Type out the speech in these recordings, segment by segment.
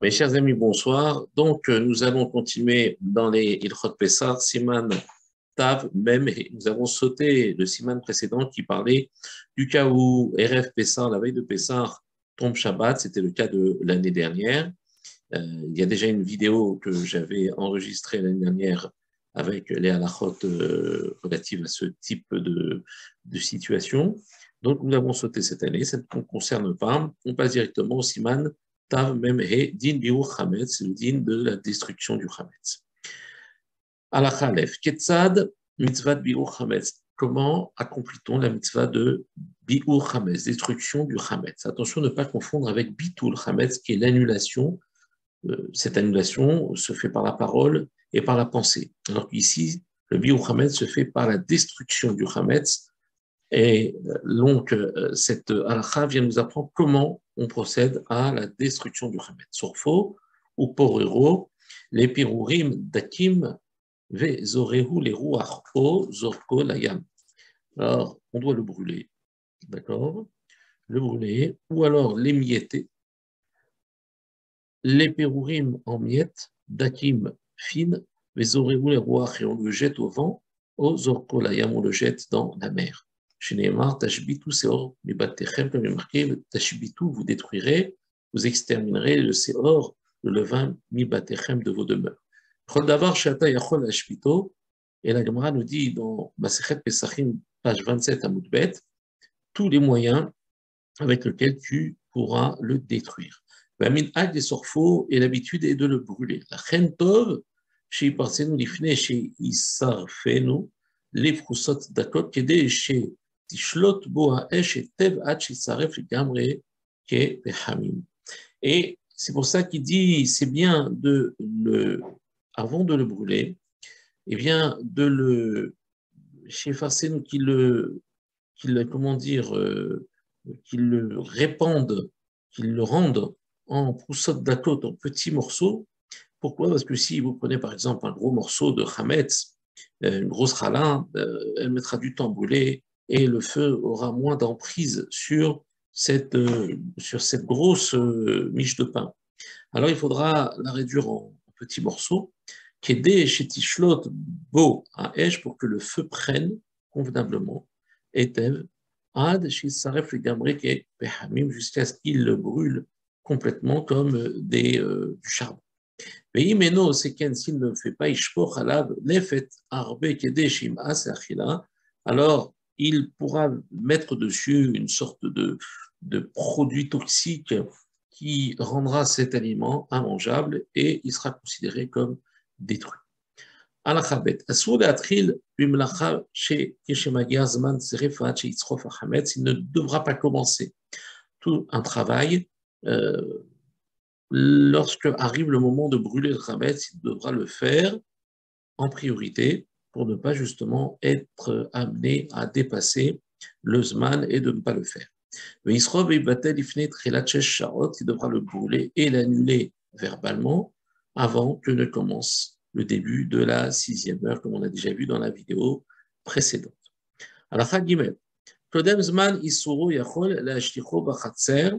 Mes chers amis, bonsoir. Donc, euh, nous allons continuer dans les Ilchot Pessar, Siman Tav, même, nous avons sauté le Siman précédent qui parlait du cas où RF Pessar, la veille de Pessar, tombe Shabbat, c'était le cas de l'année dernière. Euh, il y a déjà une vidéo que j'avais enregistrée l'année dernière avec les halachot euh, relatives à ce type de, de situation. Donc, nous avons sauté cette année, ça ne concerne pas. On passe directement au Siman Tav Din le din de la destruction du Chametz. Alachalef, Ketzad Mitzvah Biur Chametz. Comment accomplit-on la mitzvah de Biur Chametz, destruction du Chametz? Attention ne pas confondre avec Bitul Chametz, qui est l'annulation. Euh, cette annulation se fait par la parole et par la pensée. Alors qu'ici, le Biur Chametz se fait par la destruction du Chametz et donc, euh, cette halakha vient nous apprendre comment on procède à la destruction du Hamet. Surfo ou porero, les pirurim dakim ve zorehu les ruach o zorko layam. Alors, on doit le brûler, d'accord? Le brûler, ou alors l'émietter. Les pirurim en miettes, dakim fines, ve les ruach, et on le jette au vent, o zorko layam, on le jette dans la mer. Shinemar, Tashbitu Seor, Mibatechem, comme il est marqué, Tashbitu, vous détruirez, vous exterminerez le Seor, le levain, Mibatechem de vos demeures. Yachol et la Gemara nous dit dans Masechet Pesachim, page 27 à Moudbet, tous les moyens avec lesquels tu pourras le détruire. Et l'habitude est de le brûler. La Chentov, chez Parsenu Lifne, chez Isar Fenu, les Froussot Dakot, Kede, chez et c'est pour ça qu'il dit, c'est bien de le, avant de le brûler, eh bien de le, chez nous qu'il le, qu'il, comment dire, euh, qu'il le répande, qu'il le rende en poussot d'akot, en petits morceaux. Pourquoi? Parce que si vous prenez par exemple un gros morceau de chametz, euh, une grosse ralin, euh, elle mettra du temps à brûler, et le feu aura moins d'emprise sur cette, euh, sur cette grosse euh, miche de pain. Alors il faudra la réduire en, petits morceaux, qu'aider chez Tishlot beau à Esh pour que le feu prenne convenablement, et Ad Saref le jusqu'à ce qu'il le brûle complètement comme des, euh, du charbon. Mais Imeno, c'est s'il ne fait pas Ishpo Halab, Nefet Arbe Kedeshim As alors il pourra mettre dessus une sorte de, de produit toxique qui rendra cet aliment immangeable et il sera considéré comme détruit. Il ne devra pas commencer tout un travail. Euh, lorsque arrive le moment de brûler le Khametz, il devra le faire en priorité pour ne pas justement être amené à dépasser le Zman et de ne pas le faire. Mais il devra le brûler et l'annuler verbalement avant que ne commence le début de la sixième heure, comme on a déjà vu dans la vidéo précédente. Alors, Kodem Zman Isuro Yachol Bachatzer,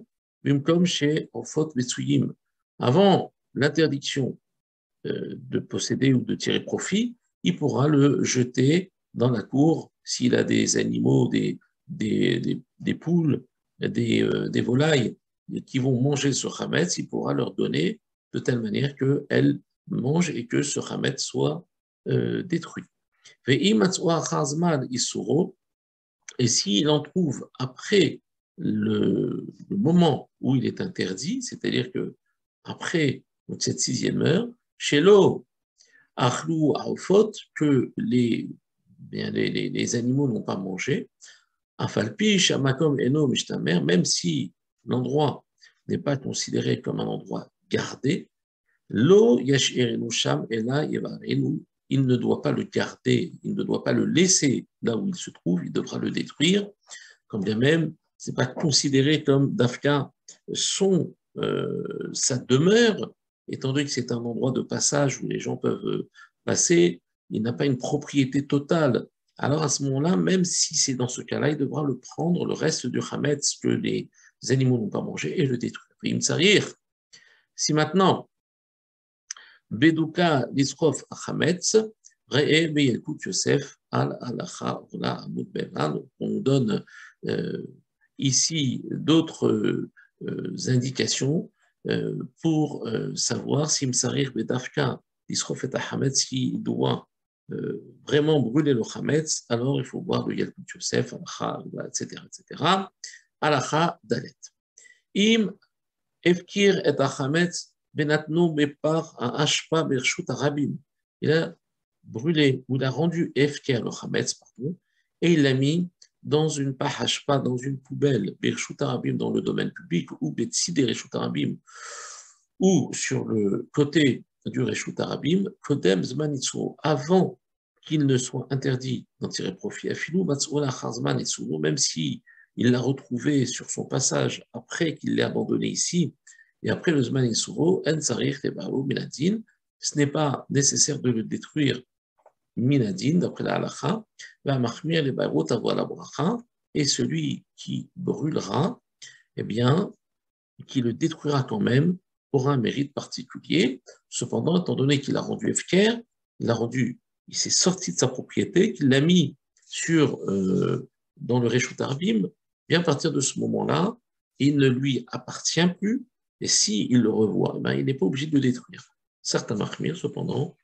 chez Ofot Metsuyim. Avant l'interdiction euh, de posséder ou de tirer profit, il pourra le jeter dans la cour s'il a des animaux, des, poules, des, euh, des, volailles qui vont manger ce hametz, il pourra leur donner de telle manière qu'elles mangent et que ce hametz soit euh, détruit. Et s'il en trouve après le, le, moment où il est interdit, c'est-à-dire que après cette sixième heure, chez l'eau, Achlou Aofot, que les, bien, les, les, animaux n'ont pas mangé, Afalpish, Amakom, Eno, Mishtamer, même si l'endroit n'est pas considéré comme un endroit gardé, Lo Yashirenu Sham Ela il ne doit pas le garder, il ne doit pas le laisser là où il se trouve, il devra le détruire, quand bien même ce n'est pas considéré comme Dafka son, euh, sa demeure, étant donné que c'est un endroit de passage où les gens peuvent euh, passer, il n'a pas une propriété totale. Alors à ce moment-là, même si c'est dans ce cas-là, il devra le prendre, le reste du hametz que les animaux n'ont pas mangé, et le détruire. Si maintenant, Beduka Lisrof Achametz, Re'e Beyelkut Yosef al Alacha On donne euh, ici d'autres euh, indications pour euh, savoir si Msarir Bedafka Lisrof et Achametz, s'il doit euh, vraiment brûler le Hametz, alors il faut voir le Yelkut Yosef, Alacha, etc., etc. Alacha Dalet. Im Efkir et Achametz Benatnu Bepar Ashpa Bershut Arabim. Il a brûlé, ou il a rendu Efkir le Hametz, pardon, et il l'a mis dans une pahashpa, dans une poubelle, Bershut Arabim dans le domaine public, ou Arabim, ou sur le côté du Reshut Arabim, Kodem Zmanitsu, avant qu'il ne soit interdit d'en tirer profit, Afilou Matsoula Chazman et même si il l'a retrouvé sur son passage après qu'il l'ait abandonné ici, et après le Zman Isuro, En ce n'est pas nécessaire de le détruire Minadin, d'après la halacha, va les la bracha, et celui qui brûlera, eh bien, qui le détruira quand même, aura un mérite particulier. Cependant, étant donné qu'il a rendu Efker, il a rendu, il s'est sorti de sa propriété, qu'il l'a mis sur, euh, dans le Réchout Arbim, bien à partir de ce moment-là, il ne lui appartient plus, et s'il il le revoit, eh ben, il n'est pas obligé de le détruire. Certains marmires, cependant,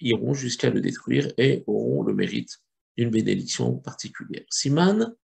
iront jusqu'à le détruire et auront le mérite d'une bénédiction particulière. Siman